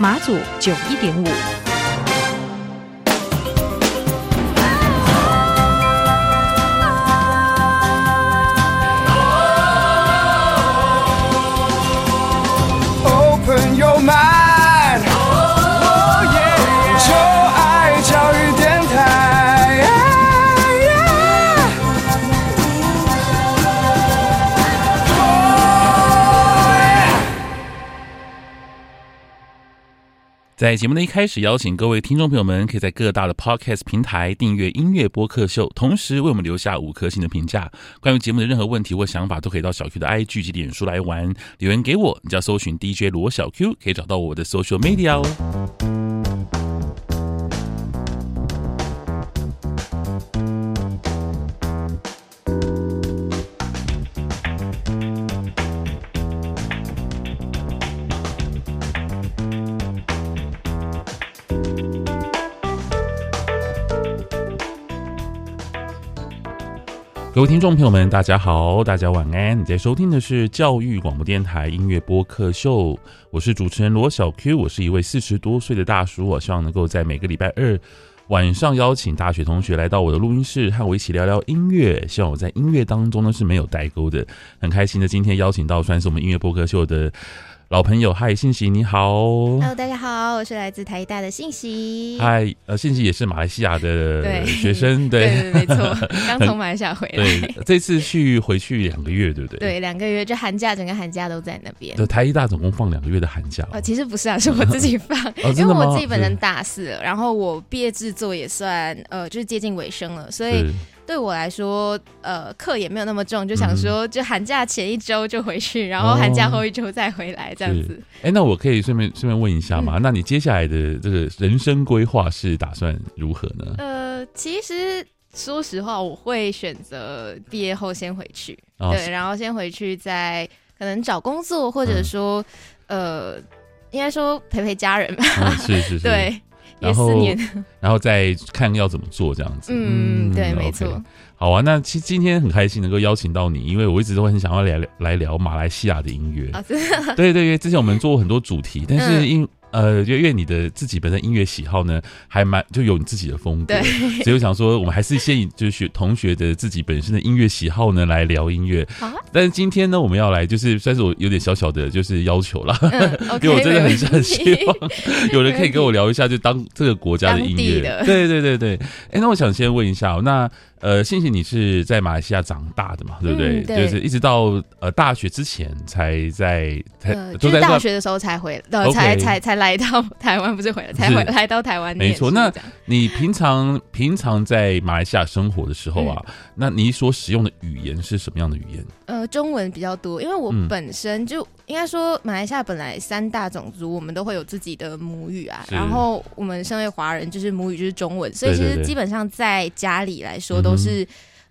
马祖九一点五。在节目的一开始，邀请各位听众朋友们，可以在各大的 Podcast 平台订阅音乐播客秀，同时为我们留下五颗星的评价。关于节目的任何问题或想法，都可以到小 Q 的 IG 及脸书来玩留言给我。你只要搜寻 DJ 罗小 Q，可以找到我的 Social Media 哦。各位听众朋友们，大家好，大家晚安。你在收听的是教育广播电台音乐播客秀，我是主持人罗小 Q，我是一位四十多岁的大叔，我希望能够在每个礼拜二晚上邀请大学同学来到我的录音室，和我一起聊聊音乐。希望我在音乐当中呢是没有代沟的，很开心的。今天邀请到算是我们音乐播客秀的。老朋友，嗨，信息你好。Hello，大家好，我是来自台大的信息。嗨，呃，信息也是马来西亚的学生，对，没错，刚从马来西亚回来。对，这次去回去两个月，对不对？对，两个月，就寒假，整个寒假都在那边。对，台一大总共放两个月的寒假。呃，其实不是啊，是我自己放，哦、因为我自己本身大四了，然后我毕业制作也算呃，就是接近尾声了，所以。对我来说，呃，课也没有那么重，就想说，就寒假前一周就回去，嗯、然后寒假后一周再回来，这样子。哎，那我可以顺便顺便问一下吗？嗯、那你接下来的这个人生规划是打算如何呢？呃，其实说实话，我会选择毕业后先回去，哦、对，然后先回去再可能找工作，或者说，嗯、呃，应该说陪陪家人吧。嗯、是是是，对。然后，然后再看要怎么做这样子。嗯，对，嗯、没错。Okay. 好啊，那其实今天很开心能够邀请到你，因为我一直都很想要来来聊马来西亚的音乐。啊，对？对对，因为之前我们做过很多主题，但是因、嗯呃，就因为你的自己本身音乐喜好呢，还蛮就有你自己的风格，所以我想说，我们还是先以就是学同学的自己本身的音乐喜好呢来聊音乐。啊、但是今天呢，我们要来就是算是我有点小小的就是要求啦，嗯、因为我真的很很希望有人可以跟我聊一下，就当这个国家的音乐。对对对对，哎，那我想先问一下，那。呃，信息你是在马来西亚长大的嘛？对不对？就是一直到呃大学之前才在才，呃、就是大学的时候才回，呃才才才来到台湾，不是回来，才回来到台湾。没错，那你平常平常在马来西亚生活的时候啊，嗯、那你所使用的语言是什么样的语言？呃，中文比较多，因为我本身就。嗯应该说，马来西亚本来三大种族，我们都会有自己的母语啊。然后我们身为华人，就是母语就是中文，所以其实基本上在家里来说，都是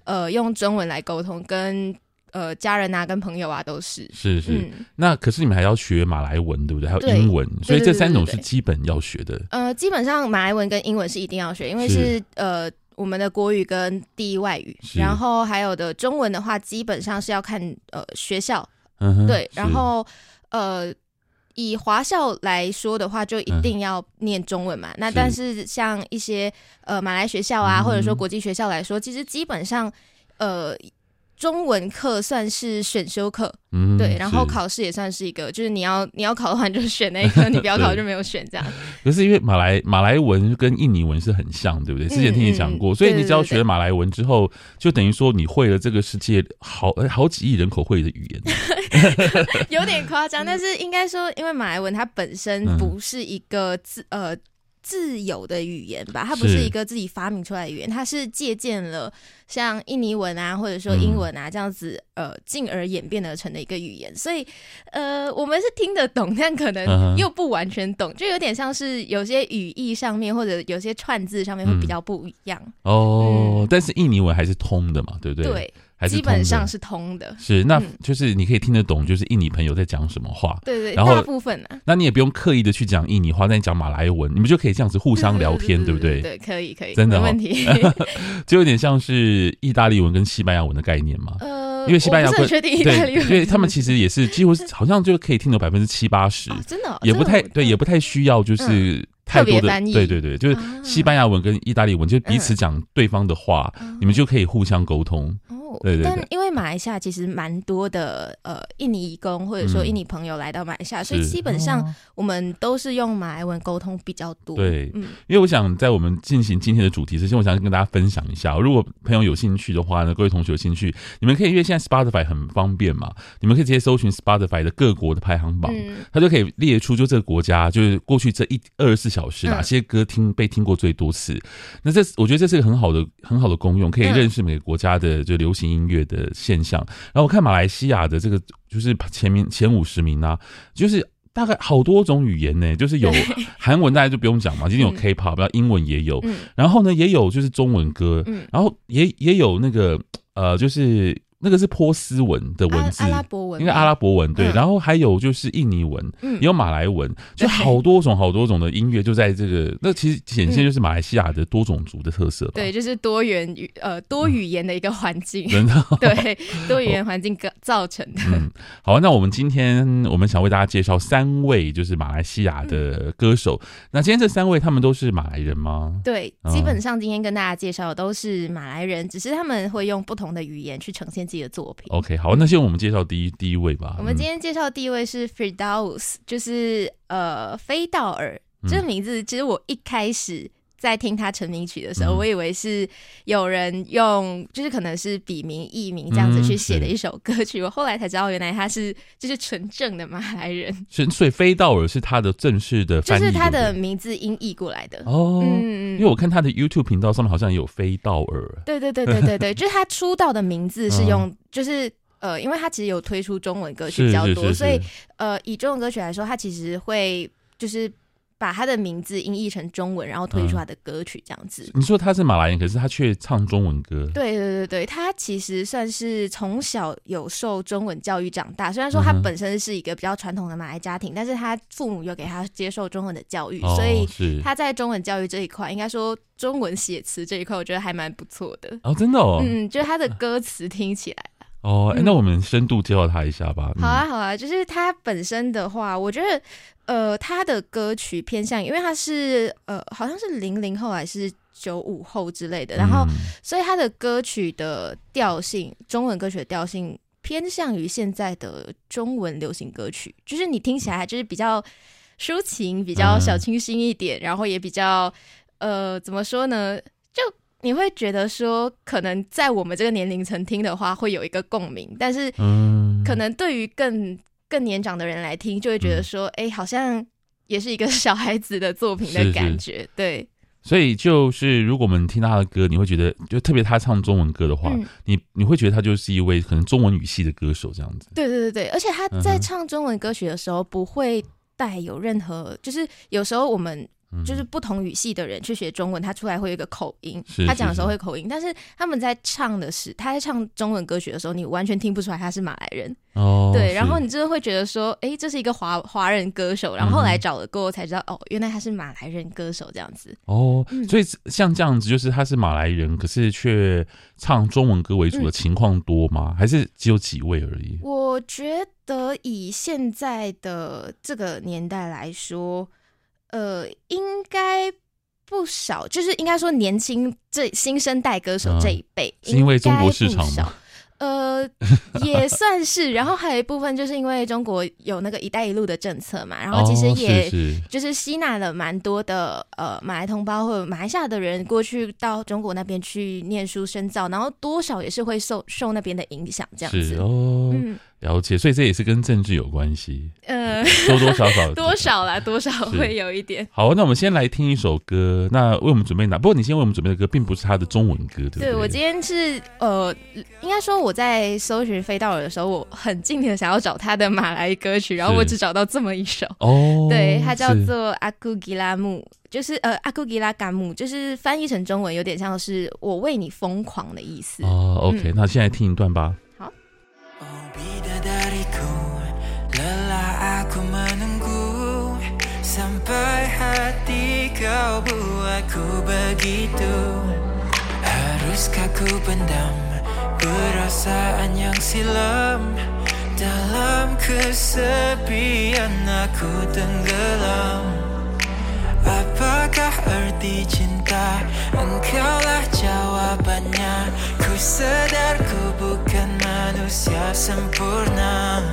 呃用中文来沟通，跟呃家人啊、跟朋友啊都是。是是。嗯、那可是你们还要学马来文，对不对？还有英文，所以这三种是基本要学的。呃，基本上马来文跟英文是一定要学，因为是，是呃我们的国语跟第一外语。然后还有的中文的话，基本上是要看呃学校。嗯，对，然后呃，以华校来说的话，就一定要念中文嘛。嗯、那但是像一些呃马来学校啊，嗯、或者说国际学校来说，其实基本上呃。中文课算是选修课，嗯，对，然后考试也算是一个，是就是你要 你要考的话，你就选那个，你不要考就没有选这样。可是因为马来马来文跟印尼文是很像，对不对？之前听你讲过，嗯、所以你只要学了马来文之后，就等于说你会了这个世界好好几亿人口会的语言。有点夸张，但是应该说，因为马来文它本身不是一个字，呃。自有的语言吧，它不是一个自己发明出来的语言，它是借鉴了像印尼文啊，或者说英文啊这样子，呃，进而演变而成的一个语言。所以，呃，我们是听得懂，但可能又不完全懂，就有点像是有些语义上面或者有些串字上面会比较不一样。哦，嗯、但是印尼文还是通的嘛，对不对？对。基本上是通的，是那就是你可以听得懂，就是印尼朋友在讲什么话。对对，然后大部分呢，那你也不用刻意的去讲印尼话，但你讲马来文，你们就可以这样子互相聊天，对不对？对，可以可以，真的没问题。就有点像是意大利文跟西班牙文的概念嘛。呃，因为西班牙文，对，因为他们其实也是几乎好像就可以听懂百分之七八十，真的，也不太对，也不太需要就是。太多的对对对，就是西班牙文跟意大利文，就彼此讲对方的话，你们就可以互相沟通。对对对，但因为马来西亚其实蛮多的呃印尼移工或者说印尼朋友来到马来西亚，嗯、所以基本上我们都是用马来文沟通比较多。对，嗯，因为我想在我们进行今天的主题之前，我想跟大家分享一下，如果朋友有兴趣的话呢，各位同学有兴趣，你们可以因为现在 Spotify 很方便嘛，你们可以直接搜寻 Spotify 的各国的排行榜，嗯、它就可以列出就这个国家就是过去这一二十四小时哪些歌听被听过最多次。嗯、那这我觉得这是个很好的很好的功用，可以认识每个国家的就流行音乐的。现象，然后我看马来西亚的这个就是前面前五十名啊，就是大概好多种语言呢，就是有韩文，大家就不用讲嘛，今天有 K-pop，然后英文也有，然后呢也有就是中文歌，然后也也有那个呃就是。那个是波斯文的文字，阿拉伯文，应该阿拉伯文对，然后还有就是印尼文，也有马来文，就好多种好多种的音乐就在这个。那其实显现就是马来西亚的多种族的特色吧。对，就是多元语呃多语言的一个环境，真的 对多语言环境造成的。嗯，好，那我们今天我们想为大家介绍三位就是马来西亚的歌手。那今天这三位他们都是马来人吗？对，基本上今天跟大家介绍的都是马来人，只是他们会用不同的语言去呈现自己的作品。OK，好，那先我们介绍第一第一位吧。我们今天介绍第一位是 Firdaus，就是呃菲道尔、嗯、这个名字。其实我一开始在听他成名曲的时候，嗯、我以为是有人用，就是可能是笔名艺名这样子去写的一首歌曲。嗯、我后来才知道，原来他是就是纯正的马来人。所以菲道尔是他的正式的翻译，就是他的名字音译过来的哦。嗯，因为我看他的 YouTube 频道上面好像有菲道尔。对对对对对对，就是他出道的名字是用，就是呃，因为他其实有推出中文歌曲比较多，所以呃，以中文歌曲来说，他其实会就是。把他的名字音译成中文，然后推出他的歌曲，这样子。嗯、你说他是马来人，可是他却唱中文歌。对对对对，他其实算是从小有受中文教育长大。虽然说他本身是一个比较传统的马来家庭，嗯、但是他父母有给他接受中文的教育，哦、所以他在中文教育这一块，应该说中文写词这一块，我觉得还蛮不错的。哦，真的哦。嗯，就是他的歌词听起来。哦，那我们深度介绍他一下吧。嗯、好啊，好啊，就是他本身的话，我觉得。呃，他的歌曲偏向，因为他是呃，好像是零零后还是九五后之类的，然后所以他的歌曲的调性，中文歌曲的调性偏向于现在的中文流行歌曲，就是你听起来就是比较抒情，比较小清新一点，然后也比较呃，怎么说呢？就你会觉得说，可能在我们这个年龄层听的话，会有一个共鸣，但是可能对于更更年长的人来听，就会觉得说，哎、嗯欸，好像也是一个小孩子的作品的感觉，是是对。所以就是，如果我们听他的歌，你会觉得，就特别他唱中文歌的话，嗯、你你会觉得他就是一位可能中文语系的歌手这样子。对对对对，而且他在唱中文歌曲的时候，不会带有任何，嗯、就是有时候我们。就是不同语系的人去学中文，他出来会有一个口音，他讲的时候会口音，但是他们在唱的是，他在唱中文歌曲的时候，你完全听不出来他是马来人哦。对，然后你真的会觉得说，哎、欸，这是一个华华人歌手，然后后来找了过后才知道，嗯、哦，原来他是马来人歌手这样子。哦，所以像这样子，就是他是马来人，可是却唱中文歌为主的情况多吗？嗯、还是只有几位而已？我觉得以现在的这个年代来说。呃，应该不少，就是应该说年轻这新生代歌手这一辈，是因为中国市场吗？呃，也 算是。然后还有一部分就是因为中国有那个“一带一路”的政策嘛，然后其实也就是吸纳了蛮多的呃马来同胞或者马来西亚的人过去到中国那边去念书深造，然后多少也是会受受那边的影响这样子。哦，嗯。了解，所以这也是跟政治有关系，嗯，多多少少 多少啦，多少会有一点。好，那我们先来听一首歌。那为我们准备哪？不过你先为我们准备的歌，并不是他的中文歌，对不对？对，我今天是呃，应该说我在搜寻飞道尔的时候，我很尽力的想要找他的马来歌曲，然后我只找到这么一首哦，对，它叫做阿库吉拉木，就是呃阿库吉拉甘木，就是翻译成中文有点像是我为你疯狂的意思哦。OK，嗯，那现在听一段吧。Bidadariku Lelah aku menunggu. Sampai hati kau buatku begitu. Haruskah ku pendam Perasaan yang silam? Dalam kesepian aku tenggelam. Apakah arti cinta? Engkaulah jawabannya. Ku sadar ku bukan manusia sempurna.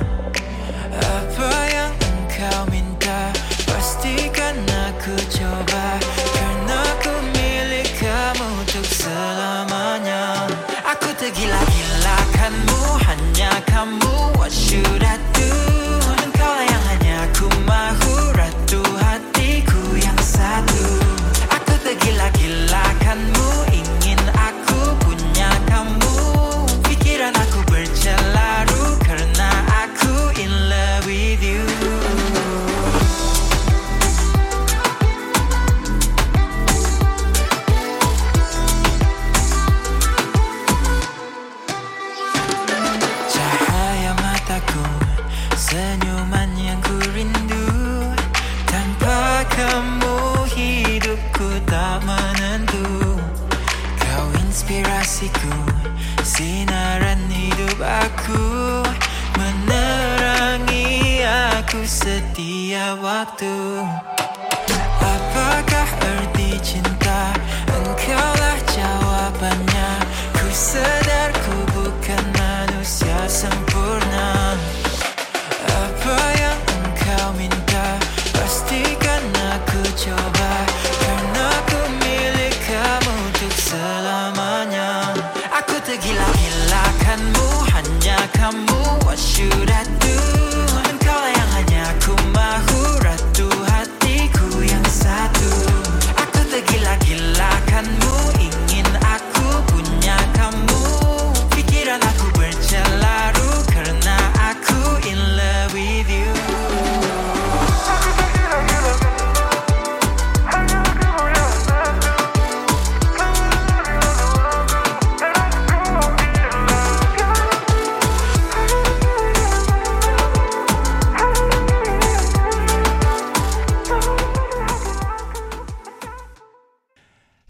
Apa yang engkau minta? Pastikan aku coba waktu. Apakah arti cinta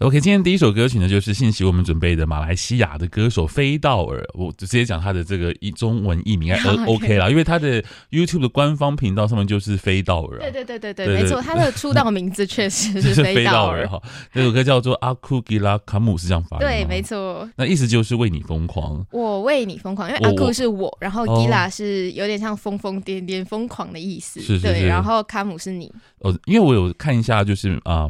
OK，今天第一首歌曲呢，就是信息我们准备的马来西亚的歌手菲道尔，我就直接讲他的这个一中文译名，OK 啦，因为他的 YouTube 的官方频道上面就是菲道尔。对对对对对，没错，他的出道名字确实是菲道尔哈。那首歌叫做阿库吉拉卡姆，是这样发音。对，没错。那意思就是为你疯狂，我为你疯狂，因为阿库是我，然后吉拉是有点像疯疯癫癫、疯狂的意思，是对，然后卡姆是你。哦，因为我有看一下，就是啊。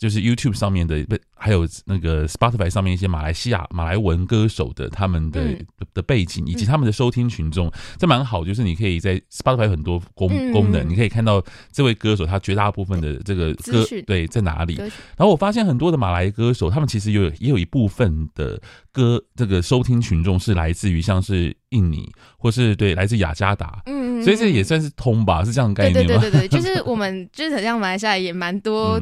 就是 YouTube 上面的，不还有那个 Spotify 上面一些马来西亚马来文歌手的他们的、嗯、的背景以及他们的收听群众，这蛮好。就是你可以在 Spotify 有很多功功能，嗯、你可以看到这位歌手他绝大部分的这个歌对在哪里。然后我发现很多的马来歌手，他们其实有也有一部分的歌这个收听群众是来自于像是印尼或是对来自雅加达，嗯，所以这也算是通吧，是这样的概念吗？对对对对，就是我们就是很像马来西亚也蛮多。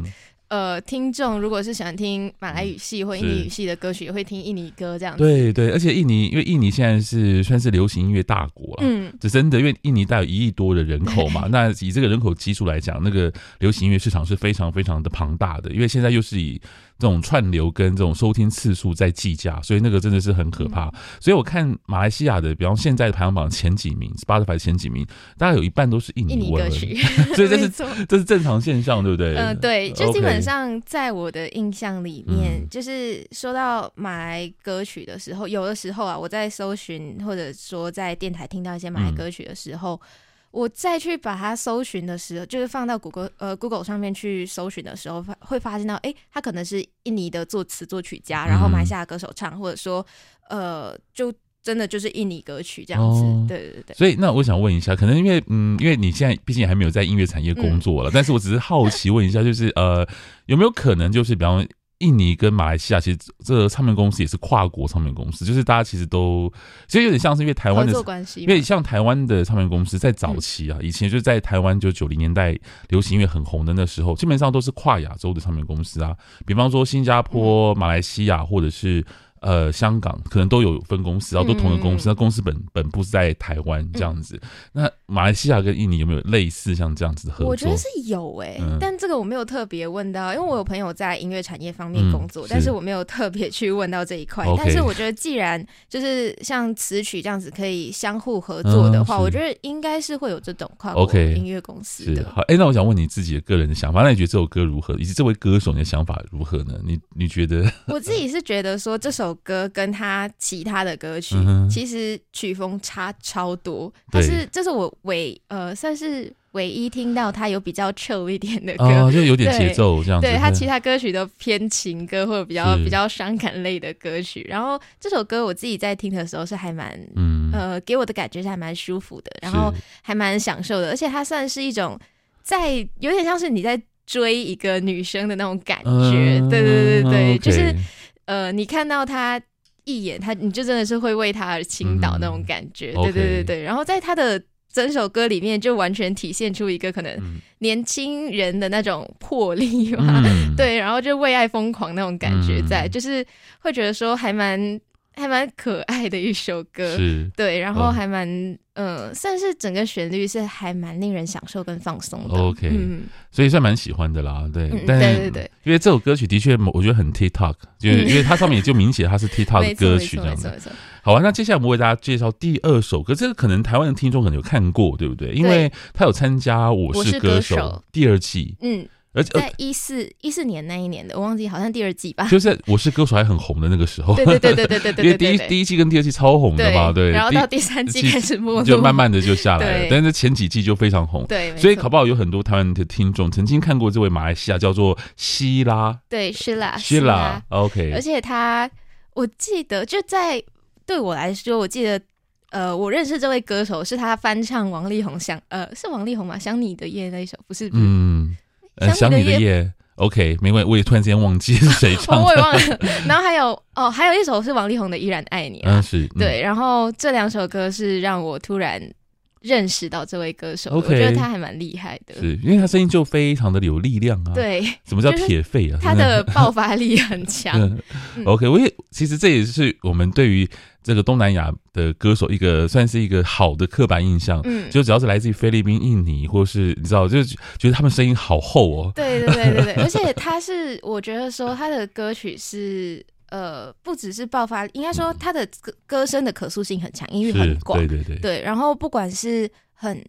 嗯呃，听众如果是喜欢听马来语系或印尼语系的歌曲，也会听印尼歌这样子。对对，而且印尼，因为印尼现在是算是流行音乐大国了，嗯，这真的，因为印尼大有一亿多的人口嘛，那以这个人口基数来讲，那个流行音乐市场是非常非常的庞大的，因为现在又是以。这种串流跟这种收听次数在计价，所以那个真的是很可怕。嗯、所以我看马来西亚的，比方现在的排行榜前几名，Spotify 前几名，大概有一半都是印尼歌曲。所以这是这是正常现象，对不对？嗯、呃，对，就基本上在我的印象里面，嗯、就是说到马来歌曲的时候，有的时候啊，我在搜寻或者说在电台听到一些马来歌曲的时候。嗯我再去把它搜寻的时候，就是放到谷歌呃 Google 上面去搜寻的时候，发会发现到，哎、欸，他可能是印尼的作词作曲家，然后马来西亚歌手唱，或者说，呃，就。真的就是印尼歌曲这样子。哦、对对对。所以那我想问一下，可能因为嗯，因为你现在毕竟还没有在音乐产业工作了，嗯、但是我只是好奇问一下，就是呃，有没有可能就是比方。印尼跟马来西亚其实这唱片公司也是跨国唱片公司，就是大家其实都其实有点像是因为台湾的关系，因为像台湾的唱片公司在早期啊，以前就在台湾就九零年代流行音乐很红的那时候，基本上都是跨亚洲的唱片公司啊，比方说新加坡、马来西亚或者是。呃，香港可能都有分公司，然后都同一个公司，那、嗯、公司本本部是在台湾这样子。嗯、那马来西亚跟印尼有没有类似像这样子的合作？我觉得是有诶、欸，嗯、但这个我没有特别问到，因为我有朋友在音乐产业方面工作，但是我没有特别去问到这一块。但是我觉得，既然就是像词曲这样子可以相互合作的话，嗯、我觉得应该是会有这种跨国音乐公司的。好，哎、欸，那我想问你自己的个人的想法，那你觉得这首歌如何？以及这位歌手你的想法如何呢？你你觉得？我自己是觉得说这首歌跟他。其他的歌曲、嗯、其实曲风差超多，但是这是我唯呃算是唯一听到他有比较 chill 一点的歌，哦、就有点节奏这样子。对，他其他歌曲都偏情歌或者比较比较伤感类的歌曲。然后这首歌我自己在听的时候是还蛮嗯呃给我的感觉是还蛮舒服的，然后还蛮享受的，而且它算是一种在有点像是你在追一个女生的那种感觉。嗯、对对对对，okay 就是呃你看到他。一眼，他你就真的是会为他而倾倒那种感觉，嗯、对对对对。然后在他的整首歌里面，就完全体现出一个可能年轻人的那种魄力嘛，嗯、对，然后就为爱疯狂那种感觉在，在、嗯、就是会觉得说还蛮。还蛮可爱的一首歌，是对，然后还蛮嗯、呃，算是整个旋律是还蛮令人享受跟放松的。OK，嗯，所以算蛮喜欢的啦，对，嗯、但对对对，因为这首歌曲的确我觉得很 TikTok，就因为它上面也就明显它是 TikTok 的歌曲这样子。好啊，那接下来我们为大家介绍第二首歌，这个可能台湾的听众可能有看过，对不对？因为他有参加《我是歌手》第二季，嗯。而且在一四一四年那一年的，我忘记好像第二季吧，就是我是歌手还很红的那个时候，对对对对对对对，因为第一第一季跟第二季超红的嘛，对，然后到第三季开始没就慢慢的就下来了，但是前几季就非常红，对，所以考不好有很多台湾的听众曾经看过这位马来西亚叫做希拉，对，希拉，希拉，OK，而且他我记得就在对我来说，我记得呃，我认识这位歌手是他翻唱王力宏想呃是王力宏吗？想你的夜那一首不是，嗯，想你的夜。OK，没关系，我也突然间忘记是谁 唱的，我也忘了。然后还有哦，还有一首是王力宏的《依然爱你》啊，嗯，是，嗯、对。然后这两首歌是让我突然认识到这位歌手，Okay, 我觉得他还蛮厉害的，是因为他声音就非常的有力量啊。对，什么叫铁肺啊？他的爆发力很强。嗯、OK，我也其实这也是我们对于。这个东南亚的歌手，一个算是一个好的刻板印象，嗯，就只要是来自于菲律宾、印尼，或是你知道，就觉得他们声音好厚哦。对对对对对，而且他是，我觉得说他的歌曲是，呃，不只是爆发，应该说他的歌歌声的可塑性很强，音域很广，对对对，对，然后不管是很。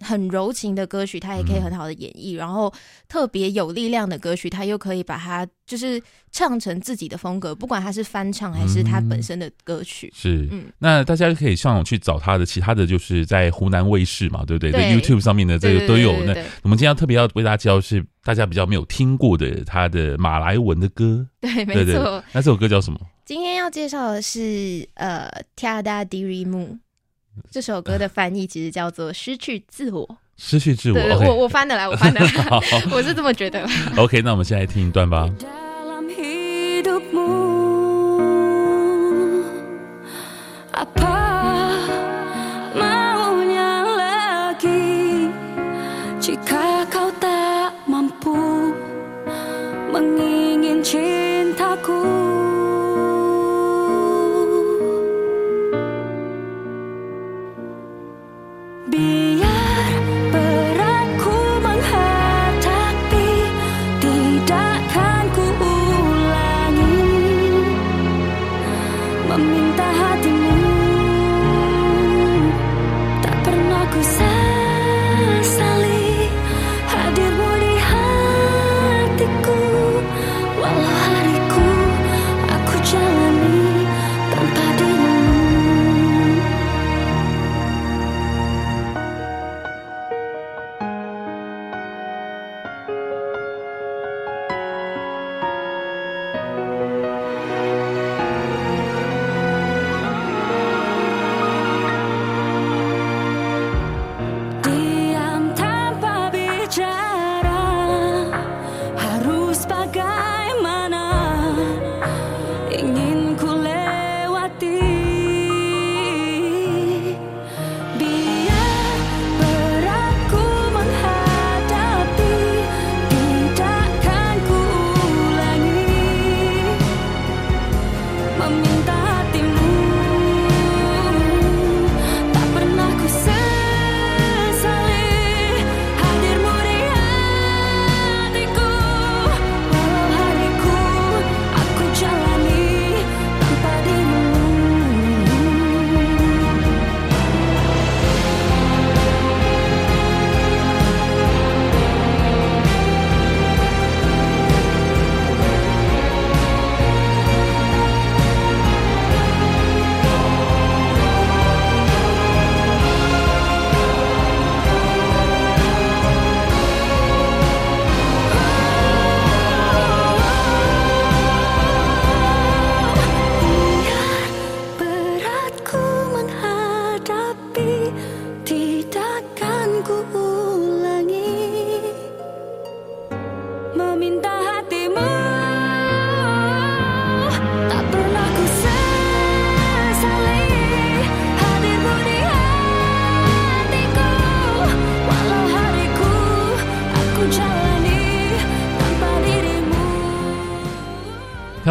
很柔情的歌曲，他也可以很好的演绎；嗯、然后特别有力量的歌曲，他又可以把它就是唱成自己的风格，不管他是翻唱还是他本身的歌曲。嗯、是，嗯，那大家可以上网去找他的其他的就是在湖南卫视嘛，对不对？对，在 YouTube 上面的这个都有。那我们今天要特别要为大家介绍是大家比较没有听过的他的马来文的歌。对，没错。那这首歌叫什么？今天要介绍的是呃，Tiada Dirimu。这首歌的翻译其实叫做“失去自我”，失去自我。我我翻的来，我翻的来，我是这么觉得。OK，那我们现在听一段吧。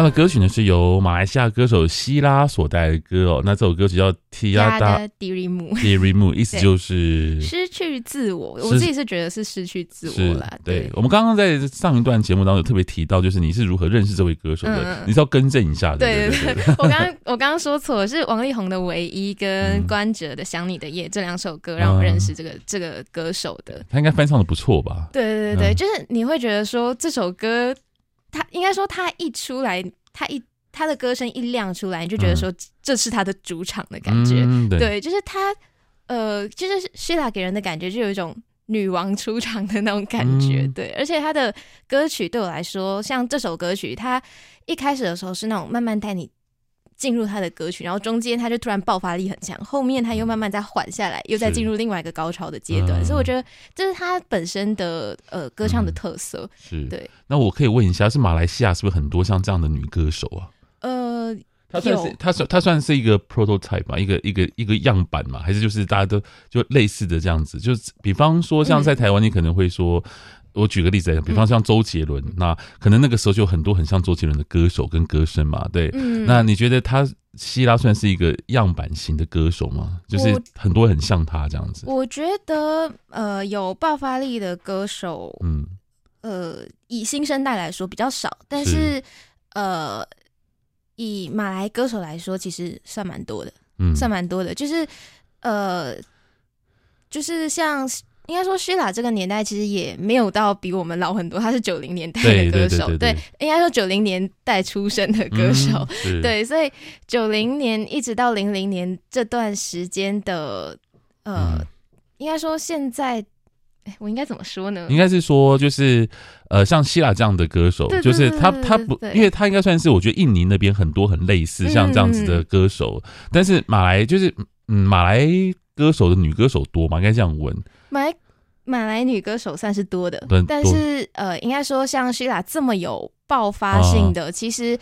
他的歌曲呢是由马来西亚歌手希拉所带的歌哦，那这首歌曲叫《Tiada Dirimu》意思就是失去自我。我自己是觉得是失去自我啦。对，我们刚刚在上一段节目当中有特别提到，就是你是如何认识这位歌手的，嗯、你是要更正一下的。对对对，我刚刚 我刚刚说错了，是王力宏的《唯一》跟关喆的《想你的夜》这两首歌让我认识这个、嗯、这个歌手的。他应该翻唱的不错吧？对对对对，嗯、就是你会觉得说这首歌。他应该说，他一出来，他一他的歌声一亮出来，你就觉得说这是他的主场的感觉。嗯、对，对，就是他，呃，就是 Sheila 给人的感觉就有一种女王出场的那种感觉。嗯、对，而且他的歌曲对我来说，像这首歌曲，他一开始的时候是那种慢慢带你。进入他的歌曲，然后中间他就突然爆发力很强，后面他又慢慢再缓下来，又再进入另外一个高潮的阶段，所以我觉得这是他本身的呃歌唱的特色。是，对。那我可以问一下，是马来西亚是不是很多像这样的女歌手啊？呃，她算是她算她算是一个 prototype 嘛，一个一个一个样板嘛，还是就是大家都就类似的这样子？就是比方说像在台湾，你可能会说。我举个例子来讲，比方像周杰伦，嗯、那可能那个时候就有很多很像周杰伦的歌手跟歌声嘛，对。嗯、那你觉得他希拉算是一个样板型的歌手吗？就是很多很像他这样子。我觉得呃，有爆发力的歌手，嗯，呃，以新生代来说比较少，但是，是呃，以马来歌手来说，其实算蛮多的，嗯，算蛮多的，就是呃，就是像。应该说，Sheila 这个年代其实也没有到比我们老很多，他是九零年代的歌手，对，应该说九零年代出生的歌手，嗯、对，所以九零年一直到零零年这段时间的，呃，嗯、应该说现在，我应该怎么说呢？应该是说，就是呃，像 Sheila 这样的歌手，就是他他不，因为他应该算是我觉得印尼那边很多很类似像这样子的歌手，嗯、但是马来就是嗯，马来歌手的女歌手多嘛，应该这样问。马来马来女歌手算是多的，对但是呃，应该说像 Sheila 这么有爆发性的，啊、其实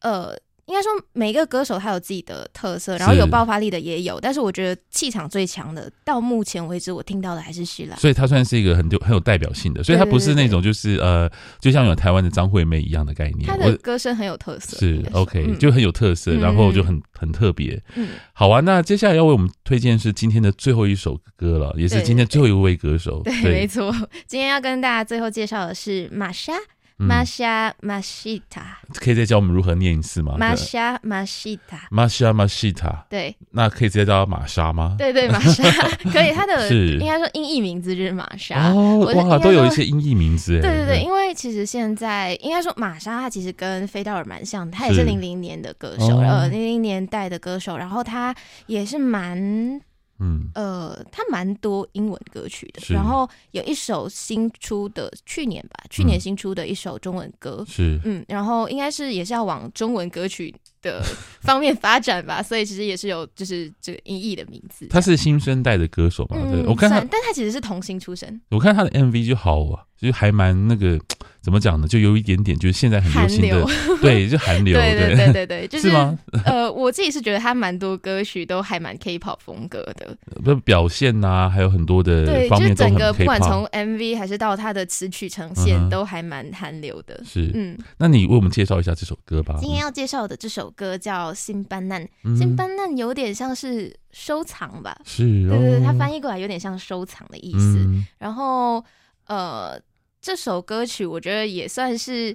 呃。应该说，每个歌手他有自己的特色，然后有爆发力的也有，是但是我觉得气场最强的，到目前为止我听到的还是徐来，所以他算是一个很有很有代表性的，所以他不是那种就是呃，就像有台湾的张惠妹一样的概念，他的歌声很有特色，是 OK，就很有特色，嗯、然后就很很特别。嗯，好啊，那接下来要为我们推荐是今天的最后一首歌了，也是今天最后一位歌手，对。没错，今天要跟大家最后介绍的是玛莎。玛莎玛西塔，可以再教我们如何念一次吗？玛莎玛西塔，玛莎玛西塔，对，那可以直接叫玛莎吗？对对，玛莎。可以，他的应该说音译名字就是玛莎。哦，哇，都有一些音译名字，对对对，因为其实现在应该说玛莎，他其实跟菲道尔蛮像，他也是零零年的歌手，呃，零零年代的歌手，然后他也是蛮。嗯，呃，他蛮多英文歌曲的，然后有一首新出的，去年吧，去年新出的一首中文歌，是，嗯，然后应该是也是要往中文歌曲的方面发展吧，所以其实也是有就是这个音译的名字。他是新生代的歌手嘛？对，我看他，但他其实是童星出身。我看他的 MV 就好啊，就还蛮那个。怎么讲呢？就有一点点，就是现在很流行的，对，就韩流，对对对对对，就是，是吗？呃，我自己是觉得他蛮多歌曲都还蛮 K-pop 风格的，不表现啊，还有很多的对，就是整个不管从 MV 还是到他的词曲呈现，嗯、都还蛮韩流的。是，嗯，那你为我们介绍一下这首歌吧。今天要介绍的这首歌叫《Simpan Nan》，《Simpan Nan》有点像是收藏吧？是、哦，对对对，它翻译过来有点像收藏的意思。嗯、然后，呃。这首歌曲我觉得也算是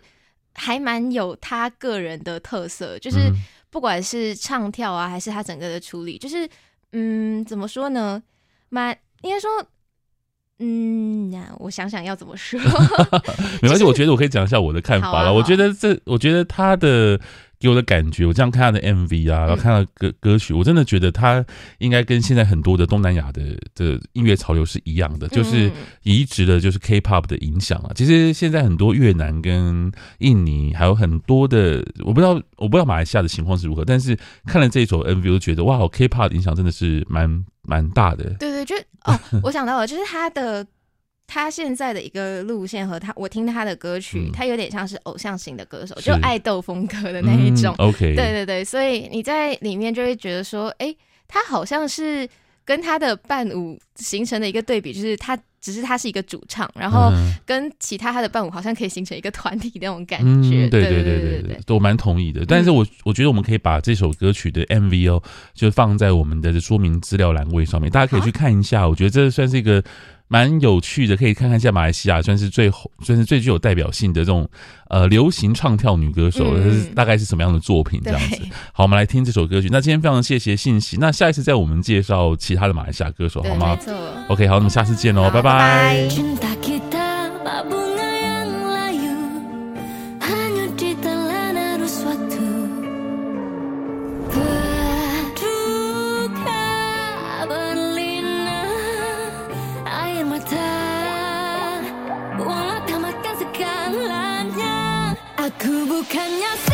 还蛮有他个人的特色，就是不管是唱跳啊，还是他整个的处理，就是嗯，怎么说呢？蛮应该说，嗯，那我想想要怎么说，没关系，我觉得我可以讲一下我的看法了。啊、我觉得这，我觉得他的。给我的感觉，我这样看他的 MV 啊，然后看到歌歌曲，我真的觉得他应该跟现在很多的东南亚的的音乐潮流是一样的，就是移植的，就是 K-pop 的影响啊。其实现在很多越南跟印尼还有很多的，我不知道我不知道马来西亚的情况是如何，但是看了这一首 MV，我觉得哇，K-pop 的影响真的是蛮蛮大的。对对，就哦，我想到了，就是他的。他现在的一个路线和他，我听他的歌曲，嗯、他有点像是偶像型的歌手，就爱豆风格的那一种。嗯、OK，对对对，所以你在里面就会觉得说，哎，他好像是跟他的伴舞形成的一个对比，就是他只是他是一个主唱，然后跟其他他的伴舞好像可以形成一个团体那种感觉。嗯、对对对对对，都蛮同意的。但是我我觉得我们可以把这首歌曲的 MV 哦，就放在我们的说明资料栏位上面，大家可以去看一下。我觉得这算是一个。蛮有趣的，可以看看一下马来西亚算是最算是最具有代表性的这种呃流行唱跳女歌手，嗯、大概是什么样的作品这样子。好，我们来听这首歌曲。那今天非常谢谢信息，那下一次再我们介绍其他的马来西亚歌手好吗？OK，好，那么下次见喽，拜拜。拜 아구북한 녀석.